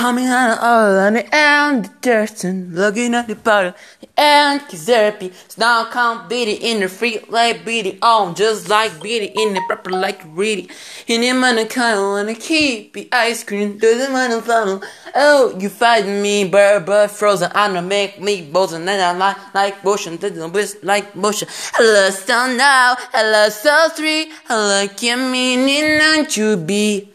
coming out all on the end the dirt and looking at the bottom and therapy. So now I can't beat it in the free like beat it on just like beat it in the proper like read it. And him on kind kind wanna keep the ice cream through the wanna. Oh, you fighting me, but but frozen. I know make me bold and I like like motion, didn't wish like motion. Hello, so now, hello, so three, hello, can mean it not to be.